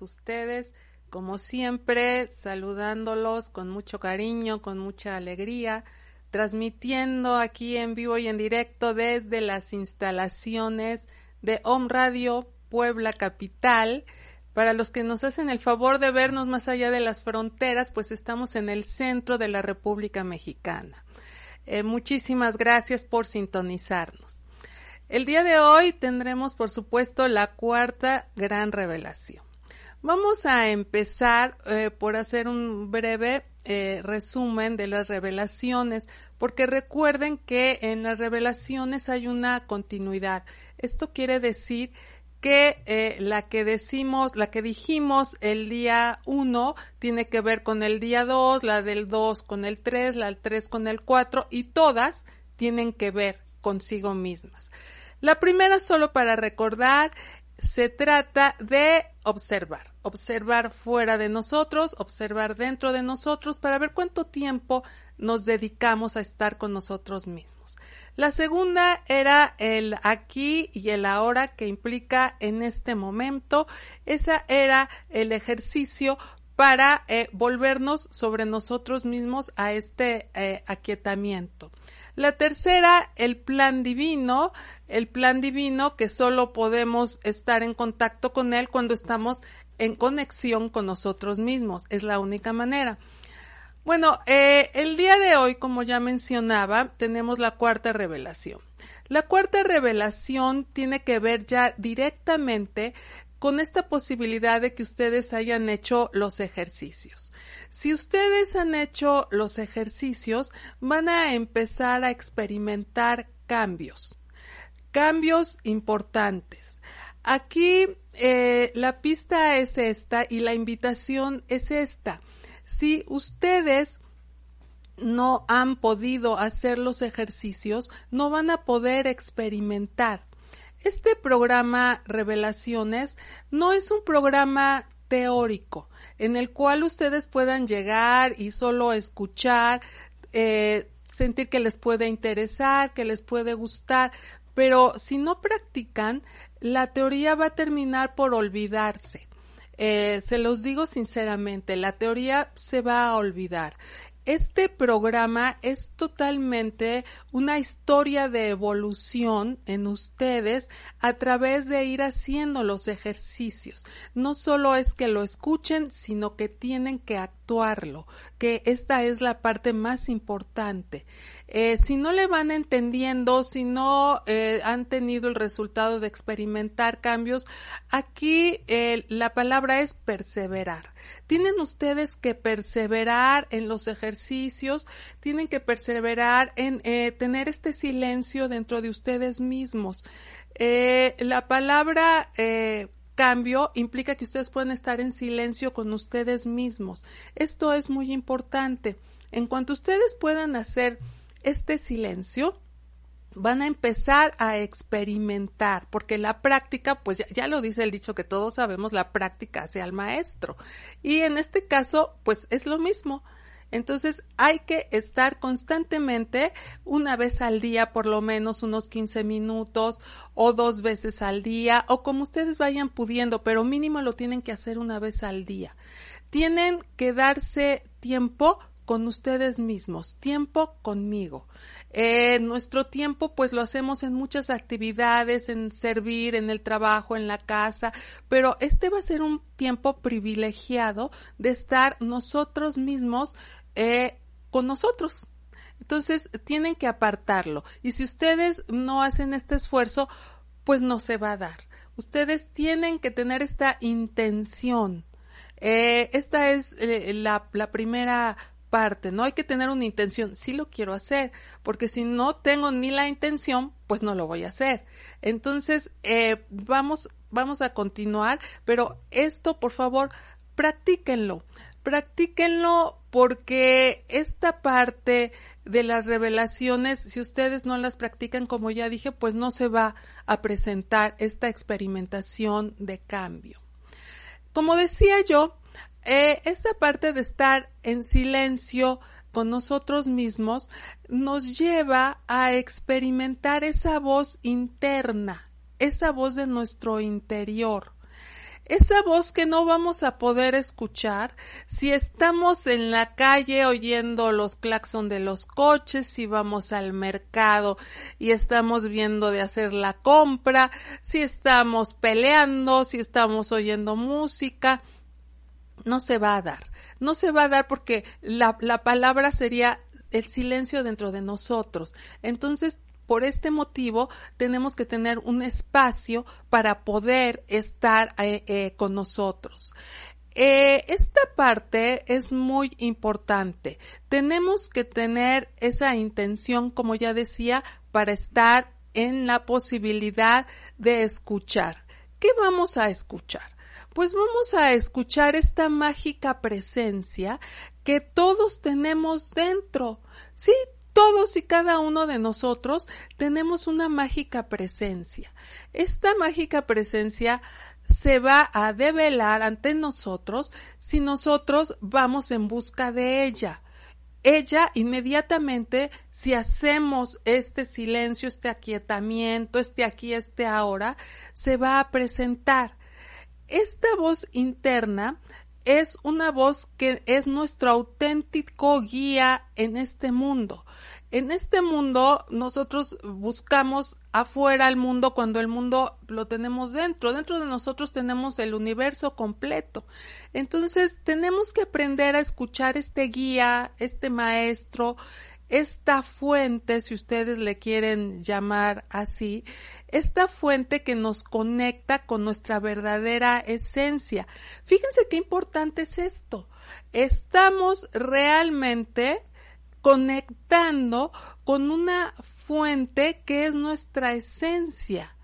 Ustedes. Como siempre, saludándolos con mucho cariño, con mucha alegría, transmitiendo aquí en vivo y en directo desde las instalaciones de Home Radio Puebla Capital. Para los que nos hacen el favor de vernos más allá de las fronteras, pues estamos en el centro de la República Mexicana. Eh, muchísimas gracias por sintonizarnos. El día de hoy tendremos, por supuesto, la cuarta gran revelación. Vamos a empezar eh, por hacer un breve eh, resumen de las revelaciones, porque recuerden que en las revelaciones hay una continuidad. Esto quiere decir que eh, la que decimos, la que dijimos el día 1 tiene que ver con el día 2, la del 2 con el 3, la del 3 con el 4 y todas tienen que ver consigo mismas. La primera, solo para recordar, se trata de observar, observar fuera de nosotros, observar dentro de nosotros para ver cuánto tiempo nos dedicamos a estar con nosotros mismos. La segunda era el aquí y el ahora que implica en este momento. Esa era el ejercicio para eh, volvernos sobre nosotros mismos a este eh, aquietamiento. La tercera, el plan divino, el plan divino que solo podemos estar en contacto con él cuando estamos en conexión con nosotros mismos. Es la única manera. Bueno, eh, el día de hoy, como ya mencionaba, tenemos la cuarta revelación. La cuarta revelación tiene que ver ya directamente con esta posibilidad de que ustedes hayan hecho los ejercicios. Si ustedes han hecho los ejercicios, van a empezar a experimentar cambios, cambios importantes. Aquí eh, la pista es esta y la invitación es esta. Si ustedes no han podido hacer los ejercicios, no van a poder experimentar. Este programa Revelaciones no es un programa teórico en el cual ustedes puedan llegar y solo escuchar, eh, sentir que les puede interesar, que les puede gustar, pero si no practican, la teoría va a terminar por olvidarse. Eh, se los digo sinceramente, la teoría se va a olvidar. Este programa es totalmente una historia de evolución en ustedes a través de ir haciendo los ejercicios. No solo es que lo escuchen, sino que tienen que actuarlo, que esta es la parte más importante. Eh, si no le van entendiendo, si no eh, han tenido el resultado de experimentar cambios, aquí eh, la palabra es perseverar. Tienen ustedes que perseverar en los ejercicios, tienen que perseverar en tener este silencio dentro de ustedes mismos. la palabra cambio implica que ustedes pueden estar en silencio con ustedes mismos. Esto es muy importante. En cuanto ustedes puedan hacer este silencio, van a empezar a experimentar, porque la práctica, pues ya, lo dice el dicho que todos sabemos, la práctica hace al maestro. Y en este caso, pues es lo mismo. Entonces hay que estar constantemente una vez al día, por lo menos unos 15 minutos o dos veces al día o como ustedes vayan pudiendo, pero mínimo lo tienen que hacer una vez al día. Tienen que darse tiempo con ustedes mismos, tiempo conmigo. Eh, nuestro tiempo pues lo hacemos en muchas actividades, en servir, en el trabajo, en la casa, pero este va a ser un tiempo privilegiado de estar nosotros mismos eh, con nosotros. Entonces tienen que apartarlo y si ustedes no hacen este esfuerzo, pues no se va a dar. Ustedes tienen que tener esta intención. Eh, esta es la, la primera parte, ¿no? Hay que tener una intención, sí lo quiero hacer, porque si no tengo ni la intención, pues no lo voy a hacer. Entonces, eh, vamos, vamos a continuar, pero esto, por favor, practíquenlo, practíquenlo porque esta parte de las revelaciones, si ustedes no las practican, como ya dije, pues no se va a presentar esta experimentación de cambio. Como decía yo, eh, esta parte de estar en silencio con nosotros mismos nos lleva a experimentar esa voz interna, esa voz de nuestro interior esa voz que no vamos a poder escuchar si estamos en la calle oyendo los claxon de los coches, si vamos al mercado y estamos viendo de hacer la compra, si estamos peleando, si estamos oyendo música, no se va a dar. No se va a dar porque la, la palabra sería el silencio dentro de nosotros. Entonces por este motivo tenemos que tener un espacio para poder estar eh, eh, con nosotros. Eh, esta parte es muy importante. Tenemos que tener esa intención, como ya decía, para estar en la posibilidad de escuchar. ¿Qué vamos a escuchar? Pues vamos a escuchar esta mágica presencia que todos tenemos dentro. Sí, todos y cada uno de nosotros tenemos una mágica presencia. Esta mágica presencia se va a develar ante nosotros si nosotros vamos en busca de ella. Ella inmediatamente, si hacemos este silencio, este aquietamiento, este aquí, este ahora, se va a presentar. Esta voz interna es una voz que es nuestro auténtico guía en este mundo. En este mundo nosotros buscamos afuera el mundo cuando el mundo lo tenemos dentro. Dentro de nosotros tenemos el universo completo. Entonces tenemos que aprender a escuchar este guía, este maestro, esta fuente, si ustedes le quieren llamar así, esta fuente que nos conecta con nuestra verdadera esencia. Fíjense qué importante es esto. Estamos realmente conectando con una fuente que es nuestra esencia.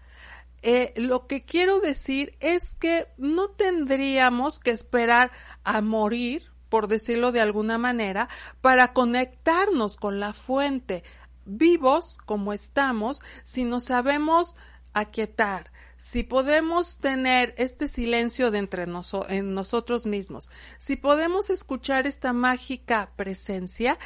Eh, lo que quiero decir es que no tendríamos que esperar a morir, por decirlo de alguna manera, para conectarnos con la fuente, vivos como estamos, si nos sabemos aquietar, si podemos tener este silencio de entre en nosotros mismos, si podemos escuchar esta mágica presencia,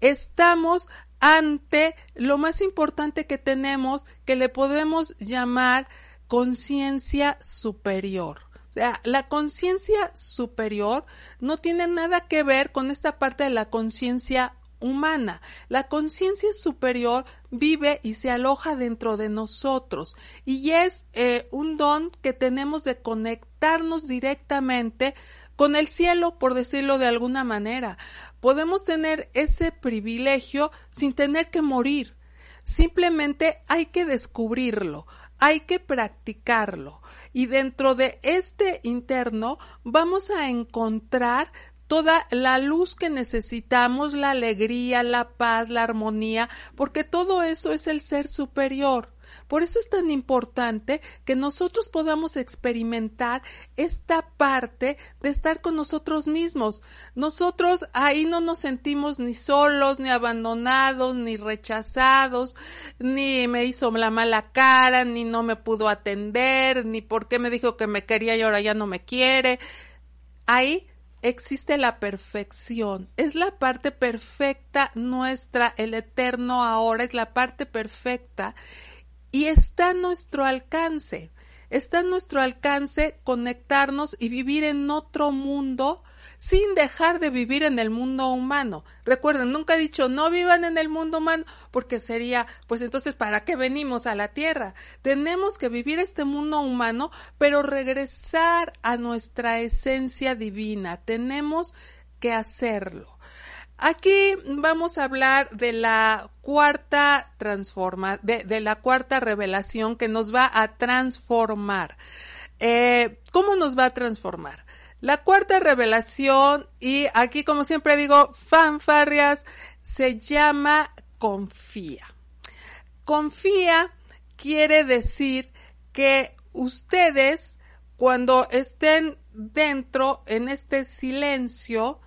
estamos ante lo más importante que tenemos, que le podemos llamar conciencia superior. Sea, la conciencia superior no tiene nada que ver con esta parte de la conciencia humana. La conciencia superior vive y se aloja dentro de nosotros y es eh, un don que tenemos de conectarnos directamente con el cielo, por decirlo de alguna manera. Podemos tener ese privilegio sin tener que morir. Simplemente hay que descubrirlo, hay que practicarlo. Y dentro de este interno vamos a encontrar toda la luz que necesitamos, la alegría, la paz, la armonía, porque todo eso es el ser superior. Por eso es tan importante que nosotros podamos experimentar esta parte de estar con nosotros mismos. Nosotros ahí no nos sentimos ni solos, ni abandonados, ni rechazados, ni me hizo la mala cara, ni no me pudo atender, ni por qué me dijo que me quería y ahora ya no me quiere. Ahí existe la perfección. Es la parte perfecta nuestra, el eterno ahora es la parte perfecta y está a nuestro alcance. Está a nuestro alcance conectarnos y vivir en otro mundo sin dejar de vivir en el mundo humano. Recuerden, nunca he dicho no vivan en el mundo humano porque sería, pues entonces, ¿para qué venimos a la Tierra? Tenemos que vivir este mundo humano, pero regresar a nuestra esencia divina. Tenemos que hacerlo. Aquí vamos a hablar de la cuarta transforma, de, la cuarta revelación que nos va a transformar. Eh, ¿Cómo nos va a transformar? La cuarta revelación, y aquí como siempre digo, fanfarrias, se llama confía. Confía quiere decir que ustedes cuando estén dentro en este silencio,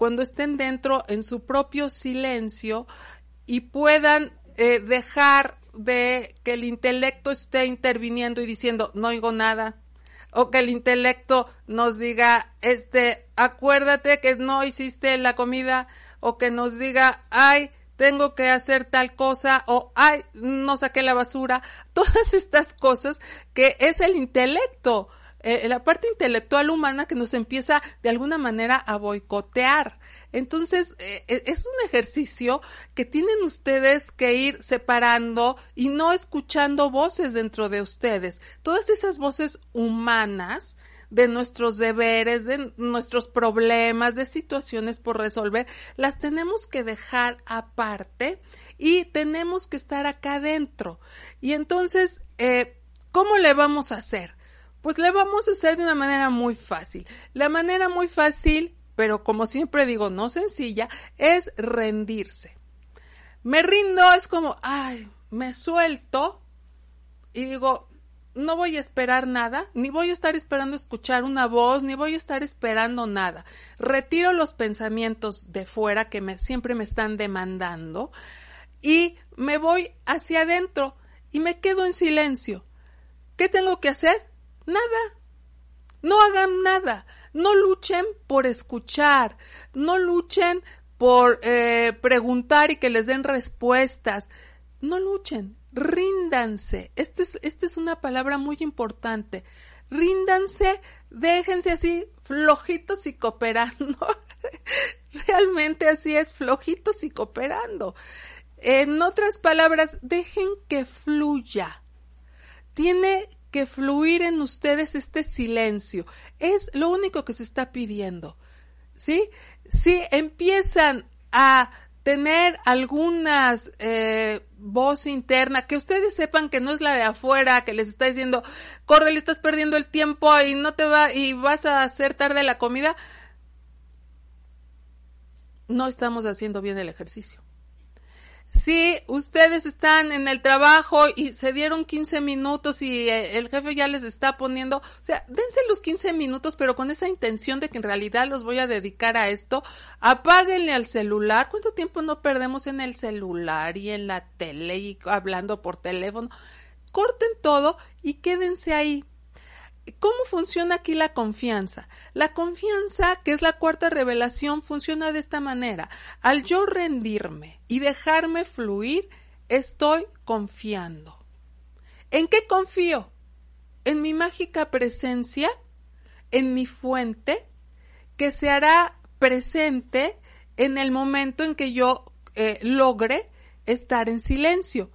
cuando estén dentro en su propio silencio y puedan eh, dejar de que el intelecto esté interviniendo y diciendo no oigo nada o que el intelecto nos diga este acuérdate que no hiciste la comida o que nos diga ay tengo que hacer tal cosa o ay no saqué la basura todas estas cosas que es el intelecto eh, la parte intelectual humana que nos empieza de alguna manera a boicotear. Entonces, eh, e, es un ejercicio que tienen ustedes que ir separando y no escuchando voces dentro de ustedes. Todas esas voces humanas de nuestros deberes, de nuestros problemas, de situaciones por resolver, las tenemos que dejar aparte y tenemos que estar acá adentro. Y entonces, eh, ¿cómo le vamos a hacer? Pues le vamos a hacer de una manera muy fácil. La manera muy fácil, pero como siempre digo, no sencilla, es rendirse. Me rindo, es como, ay, me suelto y digo, no voy a esperar nada, ni voy a estar esperando escuchar una voz, ni voy a estar esperando nada. Retiro los pensamientos de fuera que siempre me están demandando y me voy hacia adentro y me quedo en silencio. ¿Qué tengo que hacer? Nada. No hagan nada. No luchen por escuchar. No luchen por eh, preguntar y que les den respuestas. No luchen. Ríndanse. Esta es, esta es una palabra muy importante. Ríndanse, déjense así, flojitos y cooperando. Realmente así es, flojitos y cooperando. En otras palabras, dejen que fluya. Tiene que fluir en ustedes este silencio. Es lo único que se está pidiendo. ¿Sí? Si empiezan a tener algunas eh, voz interna, que ustedes sepan que no es la de afuera, que les está diciendo, corre, le estás perdiendo el tiempo y no te va, y vas a hacer tarde la comida, no estamos haciendo bien el ejercicio. Si ustedes están en el trabajo y se dieron 15 minutos y eh, el jefe ya les está poniendo, o sea, dense los 15 minutos, pero con esa intención de que en realidad los voy a dedicar a esto, apáguenle al celular. ¿Cuánto tiempo no perdemos en el celular y en la tele y hablando por teléfono? Corten todo y quédense ahí. ¿Cómo funciona aquí la confianza? La confianza, que es la cuarta revelación, funciona de esta manera. Al yo rendirme y dejarme fluir, estoy confiando. ¿En qué confío? En mi mágica presencia, en mi fuente, que se hará presente en el momento en que yo eh, logre estar en silencio.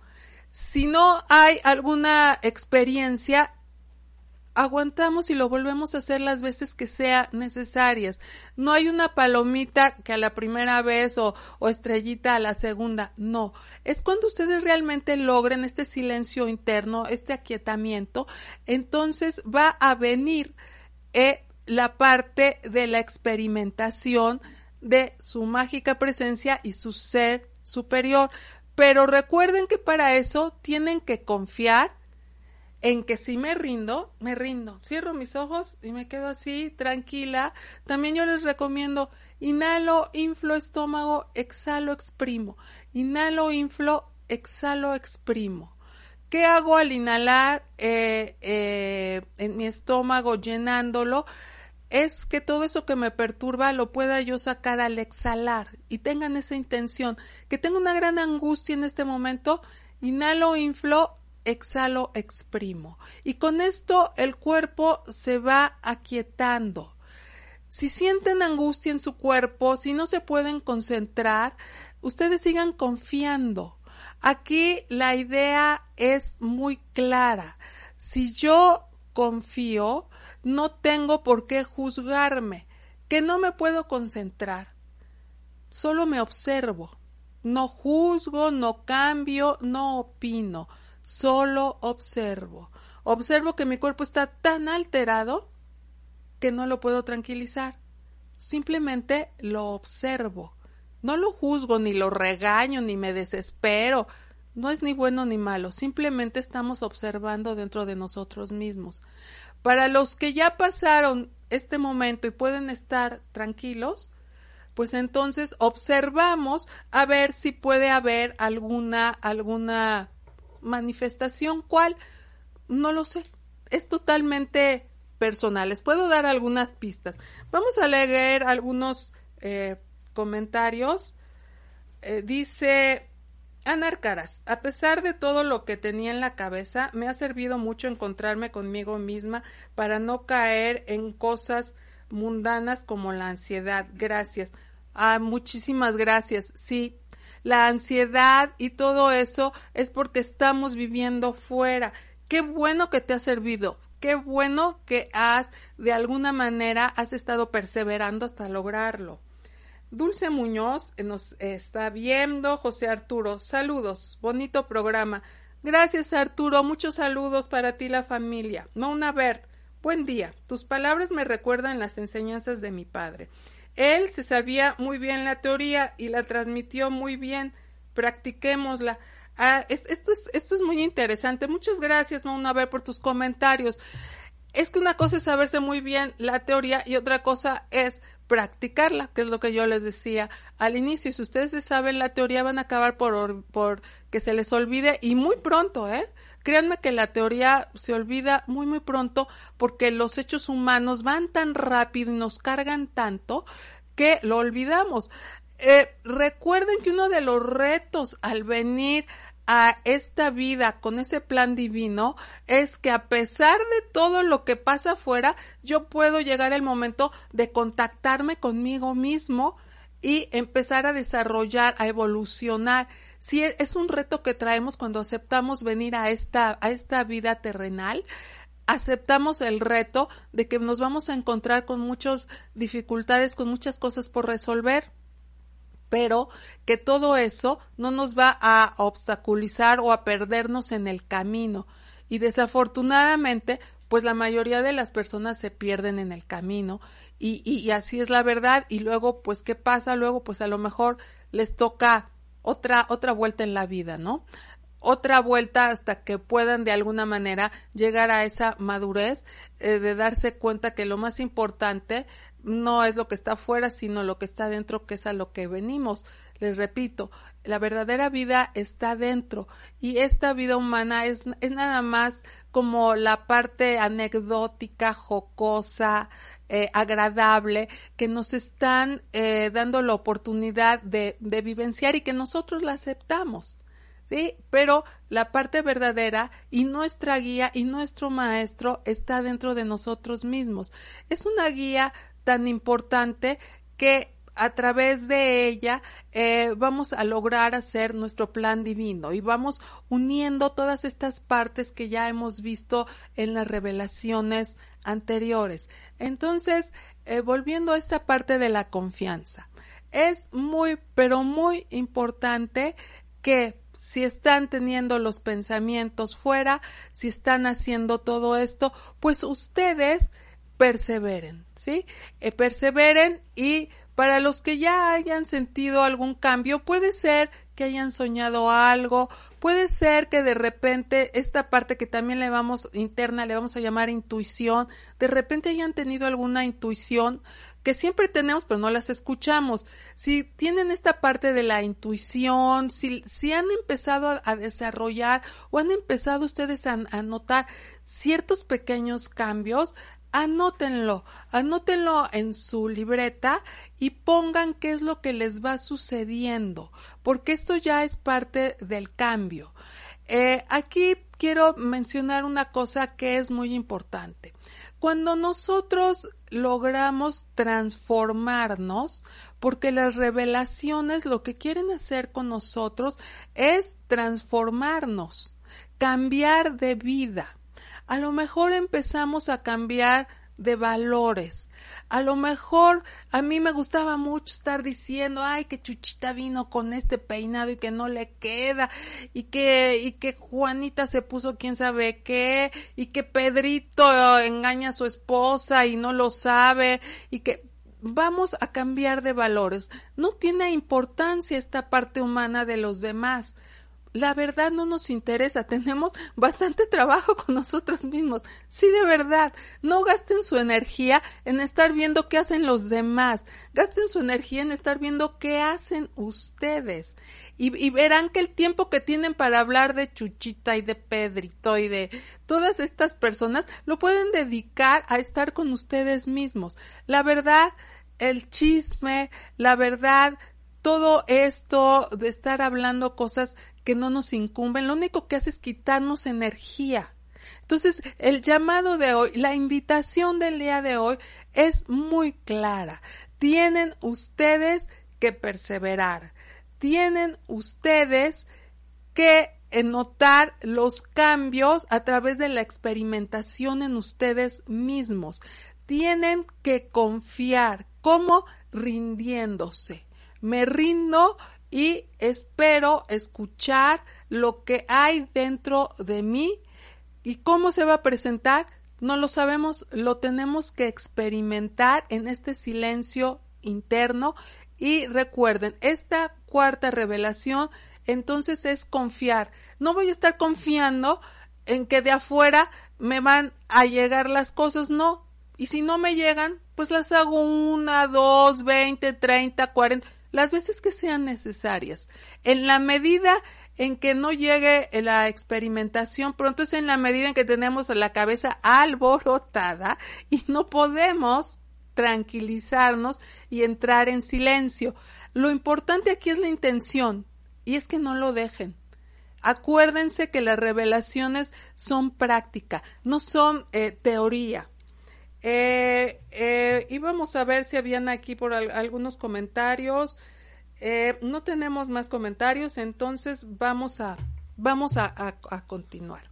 Si no hay alguna experiencia, aguantamos y lo volvemos a hacer las veces que sea necesarias. No hay una palomita que a la primera vez o, estrellita a la segunda. No. Es cuando ustedes realmente logren este silencio interno, este aquietamiento, entonces va a venir eh, la parte de la experimentación de su mágica presencia y su ser superior. Pero recuerden que para eso tienen que confiar, en que si me rindo, me rindo. Cierro mis ojos y me quedo así, tranquila. También yo les recomiendo inhalo, inflo estómago, exhalo, exprimo. Inhalo, inflo, exhalo, exprimo. ¿Qué hago al inhalar eh, eh, en mi estómago llenándolo? Es que todo eso que me perturba lo pueda yo sacar al exhalar y tengan esa intención. Que tengo una gran angustia en este momento, inhalo, inflo, exhalo, exprimo. Y con esto el cuerpo se va aquietando. Si sienten angustia en su cuerpo, si no se pueden concentrar, ustedes sigan confiando. Aquí la idea es muy clara. Si yo confío, no tengo por qué juzgarme, que no me puedo concentrar. Solo me observo. No juzgo, no cambio, no opino solo observo. Observo que mi cuerpo está tan alterado que no lo puedo tranquilizar. Simplemente lo observo. No lo juzgo, ni lo regaño, ni me desespero. No es ni bueno ni malo, simplemente estamos observando dentro de nosotros mismos. Para los que ya pasaron este momento y pueden estar tranquilos, pues entonces observamos a ver si puede haber alguna alguna manifestación cuál no lo sé es totalmente personal les puedo dar algunas pistas vamos a leer algunos eh, comentarios eh, dice Ana Arcaras, a pesar de todo lo que tenía en la cabeza, me ha servido mucho encontrarme conmigo misma para no caer en cosas mundanas como la ansiedad. Gracias. Ah, muchísimas gracias. Sí, la ansiedad y todo eso es porque estamos viviendo fuera. Qué bueno que te ha servido. Qué bueno que has, de alguna manera, has estado perseverando hasta lograrlo. Dulce Muñoz eh, nos está viendo. José Arturo, saludos. Bonito programa. Gracias, Arturo. Muchos saludos para ti, la familia. Mona Bert, buen día. Tus palabras me recuerdan las enseñanzas de mi padre. Él se sabía muy bien la teoría y la transmitió muy bien. Practiquémosla. Ah, esto, es, esto es muy interesante. Muchas gracias, Mona Bert, por tus comentarios. Es que una cosa es saberse muy bien la teoría y otra cosa es practicarla, que es lo que yo les decía al inicio. Si ustedes se saben la teoría, van a acabar por, por que se les olvide y muy pronto, ¿eh? Créanme que la teoría se olvida muy, muy pronto porque los hechos humanos van tan rápido y nos cargan tanto que lo olvidamos. Eh, recuerden que uno de los retos al venir a esta vida con ese plan divino es que a pesar de todo lo que pasa afuera, yo puedo llegar el momento de contactarme conmigo mismo y empezar a desarrollar, a evolucionar. Si es, es un reto que traemos cuando aceptamos venir a esta, a esta vida terrenal, aceptamos el reto de que nos vamos a encontrar con muchas dificultades, con muchas cosas por resolver pero que todo eso no nos va a obstaculizar o a perdernos en el camino. Y desafortunadamente, pues la mayoría de las personas se pierden en el camino y, y, así es la verdad. Y luego, pues, ¿qué pasa? Luego, pues a lo mejor les toca otra, otra vuelta en la vida, ¿no? Otra vuelta hasta que puedan de alguna manera llegar a esa madurez eh, de darse cuenta que lo más importante no es lo que está afuera, sino lo que está dentro, que es a lo que venimos. Les repito, la verdadera vida está dentro y esta vida humana es, es nada más como la parte anecdótica, jocosa, eh, agradable que nos están eh, dando la oportunidad de, de vivenciar y que nosotros la aceptamos. ¿sí? Pero la parte verdadera y nuestra guía y nuestro maestro está dentro de nosotros mismos. Es una guía tan importante que a través de ella eh, vamos a lograr hacer nuestro plan divino y vamos uniendo todas estas partes que ya hemos visto en las revelaciones anteriores. Entonces, eh, volviendo a esta parte de la confianza, es muy, pero muy importante que si están teniendo los pensamientos fuera, si están haciendo todo esto, pues ustedes perseveren, ¿sí? Eh, perseveren y para los que ya hayan sentido algún cambio, puede ser que hayan soñado algo, puede ser que de repente esta parte que también le vamos interna, le vamos a llamar intuición, de repente hayan tenido alguna intuición que siempre tenemos pero no las escuchamos. Si tienen esta parte de la intuición, si, si han empezado a, desarrollar o han empezado ustedes a, a notar ciertos pequeños cambios, anótenlo, anótenlo en su libreta y pongan qué es lo que les va sucediendo, porque esto ya es parte del cambio. Eh, aquí quiero mencionar una cosa que es muy importante. Cuando nosotros logramos transformarnos, porque las revelaciones lo que quieren hacer con nosotros es transformarnos, cambiar de vida a lo mejor empezamos a cambiar de valores. A lo mejor a mí me gustaba mucho estar diciendo, ay, que Chuchita vino con este peinado y que no le queda, y que, y que Juanita se puso quién sabe qué, y que Pedrito engaña a su esposa y no lo sabe, y que vamos a cambiar de valores. No tiene importancia esta parte humana de los demás la verdad no nos interesa, tenemos bastante trabajo con nosotros mismos. Sí, de verdad, no gasten su energía en estar viendo qué hacen los demás, gasten su energía en estar viendo qué hacen ustedes. Y, verán que el tiempo que tienen para hablar de Chuchita y de Pedrito y de todas estas personas lo pueden dedicar a estar con ustedes mismos. La verdad, el chisme, la verdad, todo esto de estar hablando cosas que no nos incumben, lo único que hace es quitarnos energía. Entonces, el llamado de hoy, la invitación del día de hoy es muy clara. Tienen ustedes que perseverar. Tienen ustedes que notar los cambios a través de la experimentación en ustedes mismos. Tienen que confiar. ¿Cómo? Rindiéndose. Me rindo y espero escuchar lo que hay dentro de mí y cómo se va a presentar. No lo sabemos, lo tenemos que experimentar en este silencio interno y recuerden, esta cuarta revelación entonces es confiar. No voy a estar confiando en que de afuera me van a llegar las cosas, no. Y si no me llegan, pues las hago una, dos, veinte, treinta, cuarenta las veces que sean necesarias. En la medida en que no llegue la experimentación, pronto es en la medida en que tenemos la cabeza alborotada y no podemos tranquilizarnos y entrar en silencio. Lo importante aquí es la intención y es que no lo dejen. Acuérdense que las revelaciones son práctica, no son eh, teoría. Eh, eh, y vamos a ver si habían aquí por algunos comentarios. Eh, no tenemos más comentarios, entonces vamos a, vamos a, continuar.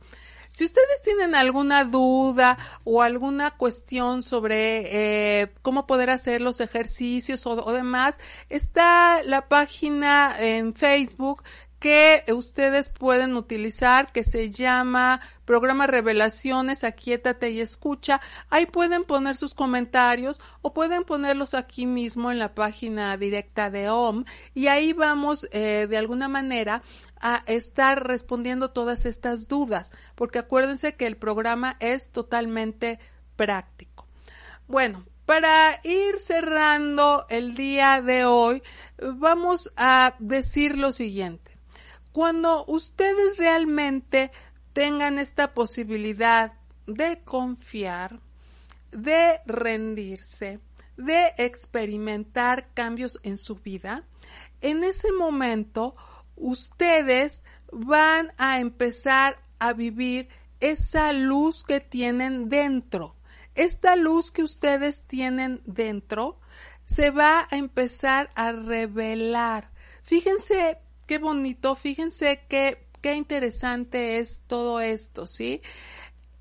Si ustedes tienen alguna duda o alguna cuestión sobre eh, cómo poder hacer los ejercicios o, demás, está la página en Facebook que ustedes pueden utilizar que se llama programa Revelaciones, aquíétate y escucha. Ahí pueden poner sus comentarios o pueden ponerlos aquí mismo en la página directa de OM y ahí vamos eh, de alguna manera a estar respondiendo todas estas dudas, porque acuérdense que el programa es totalmente práctico. Bueno, para ir cerrando el día de hoy, vamos a decir lo siguiente. Cuando ustedes realmente tengan esta posibilidad de confiar, de rendirse, de experimentar cambios en su vida, en ese momento ustedes van a empezar a vivir esa luz que tienen dentro. Esta luz que ustedes tienen dentro se va a empezar a revelar. Fíjense qué bonito, fíjense qué, qué interesante es todo esto, ¿sí?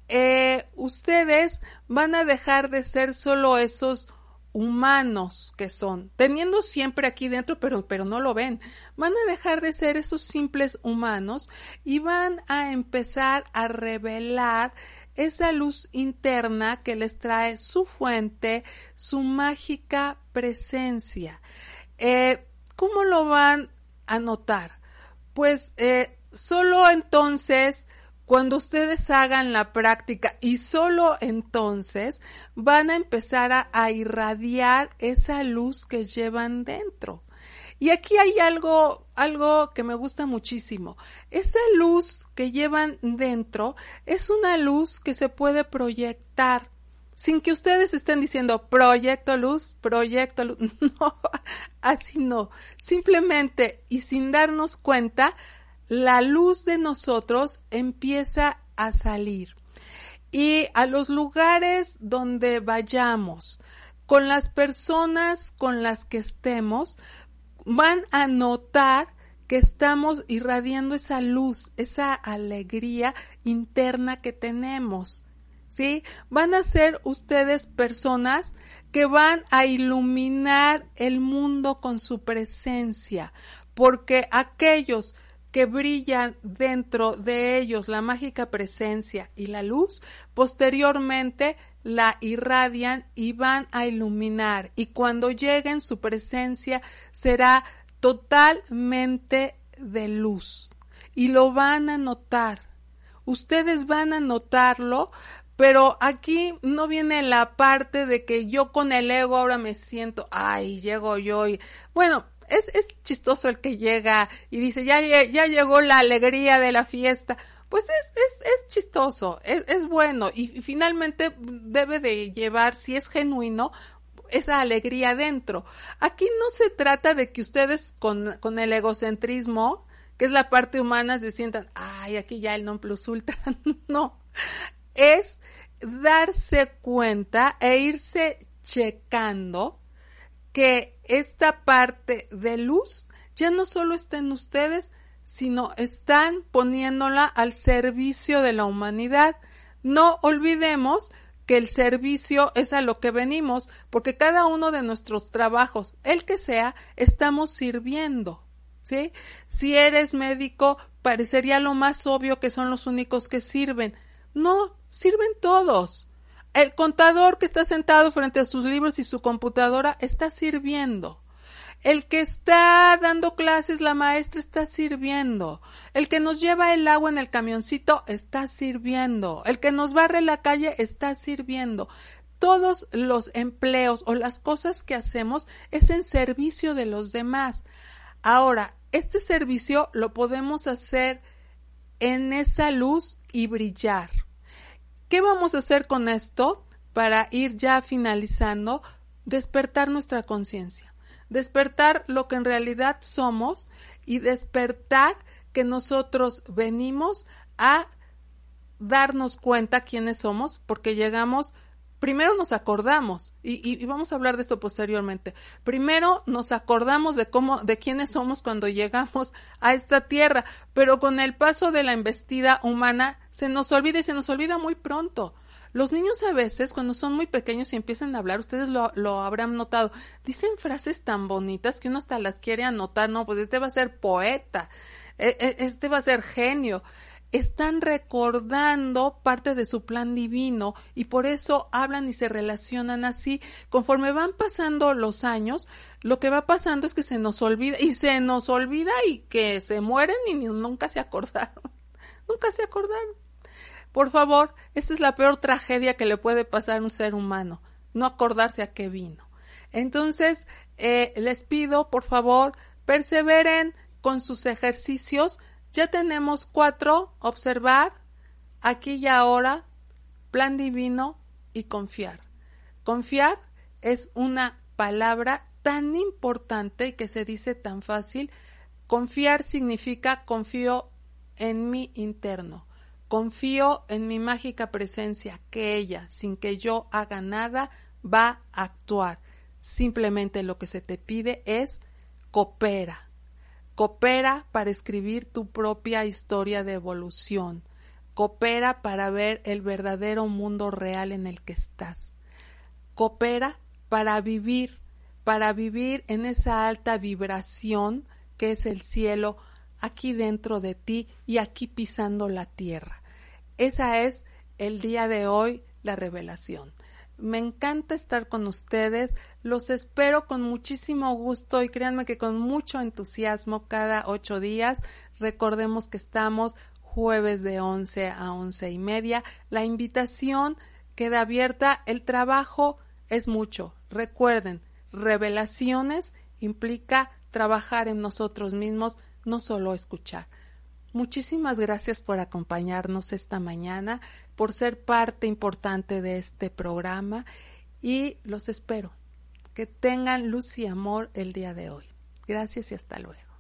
Eh, ustedes van a dejar de ser solo esos humanos que son, teniendo siempre aquí dentro, pero, pero no lo ven, van a dejar de ser esos simples humanos y van a empezar a revelar esa luz interna que les trae su fuente, su mágica presencia. Eh, ¿Cómo lo van anotar? Pues eh, solo entonces, cuando ustedes hagan la práctica y solo entonces van a empezar a, a irradiar esa luz que llevan dentro. Y aquí hay algo, algo que me gusta muchísimo. Esa luz que llevan dentro es una luz que se puede proyectar sin que ustedes estén diciendo proyecto luz, proyecto luz. No, así no. Simplemente y sin darnos cuenta, la luz de nosotros empieza a salir. Y a los lugares donde vayamos, con las personas con las que estemos, van a notar que estamos irradiando esa luz, esa alegría interna que tenemos ¿sí? Van a ser ustedes personas que van a iluminar el mundo con su presencia, porque aquellos que brillan dentro de ellos la mágica presencia y la luz, posteriormente la irradian y van a iluminar y cuando lleguen su presencia será totalmente de luz y lo van a notar. Ustedes van a notarlo, pero aquí no viene la parte de que yo con el ego ahora me siento, ay, llego yo y bueno, es, es chistoso el que llega y dice, ya, ya llegó la alegría de la fiesta pues es, es, es chistoso, es, es bueno y, finalmente debe de llevar, si es genuino, esa alegría dentro. Aquí no se trata de que ustedes con, con el egocentrismo, que es la parte humana, se sientan, ay, aquí ya el non plus ultra. no, es darse cuenta e irse checando que esta parte de luz ya no solo está en ustedes, sino están poniéndola al servicio de la humanidad. No olvidemos que el servicio es a lo que venimos, porque cada uno de nuestros trabajos, el que sea, estamos sirviendo. ¿Sí? Si eres médico, parecería lo más obvio que son los únicos que sirven. No, sirven todos. El contador que está sentado frente a sus libros y su computadora está sirviendo. El que está dando clases, la maestra está sirviendo. El que nos lleva el agua en el camioncito está sirviendo. El que nos barre la calle está sirviendo. Todos los empleos o las cosas que hacemos es en servicio de los demás. Ahora, este servicio lo podemos hacer en esa luz y brillar. ¿Qué vamos a hacer con esto para ir ya finalizando? Despertar nuestra conciencia despertar lo que en realidad somos y despertar que nosotros venimos a darnos cuenta quiénes somos, porque llegamos, primero nos acordamos, y, vamos a hablar de esto posteriormente, primero nos acordamos de cómo, de quiénes somos cuando llegamos a esta tierra, pero con el paso de la embestida humana se nos olvida y se nos olvida muy pronto. Los niños a veces, cuando son muy pequeños y empiezan a hablar, ustedes lo, lo habrán notado, dicen frases tan bonitas que uno hasta las quiere anotar, no, pues este va a ser poeta, e, e, este va a ser genio están recordando parte de su plan divino y por eso hablan y se relacionan así. Conforme van pasando los años, lo que va pasando es que se nos olvida y se nos olvida y que se mueren y nunca se acordaron. nunca se acordaron. Por favor, esta es la peor tragedia que le puede pasar a un ser humano, no acordarse a qué vino. Entonces, eh, les pido, por favor, perseveren con sus ejercicios. Ya tenemos cuatro, observar, aquí y ahora, plan divino y confiar. Confiar es una palabra tan importante y que se dice tan fácil. Confiar significa confío en mi interno. Confío en mi mágica presencia, que ella, sin que yo haga nada, va a actuar. Simplemente lo que se te pide es coopera. Coopera para escribir tu propia historia de evolución. Coopera para ver el verdadero mundo real en el que estás. Coopera para vivir, para vivir en esa alta vibración que es el cielo aquí dentro de ti y aquí pisando la tierra. Esa es el día de hoy la revelación. Me encanta estar con ustedes, los espero con muchísimo gusto y créanme que con mucho entusiasmo cada ocho días. Recordemos que estamos jueves de once a once y media. La invitación queda abierta, el trabajo es mucho. Recuerden, revelaciones implica trabajar en nosotros mismos, no solo escuchar. Muchísimas gracias por acompañarnos esta mañana, por ser parte importante de este programa y los espero. Que tengan luz y amor el día de hoy. Gracias y hasta luego.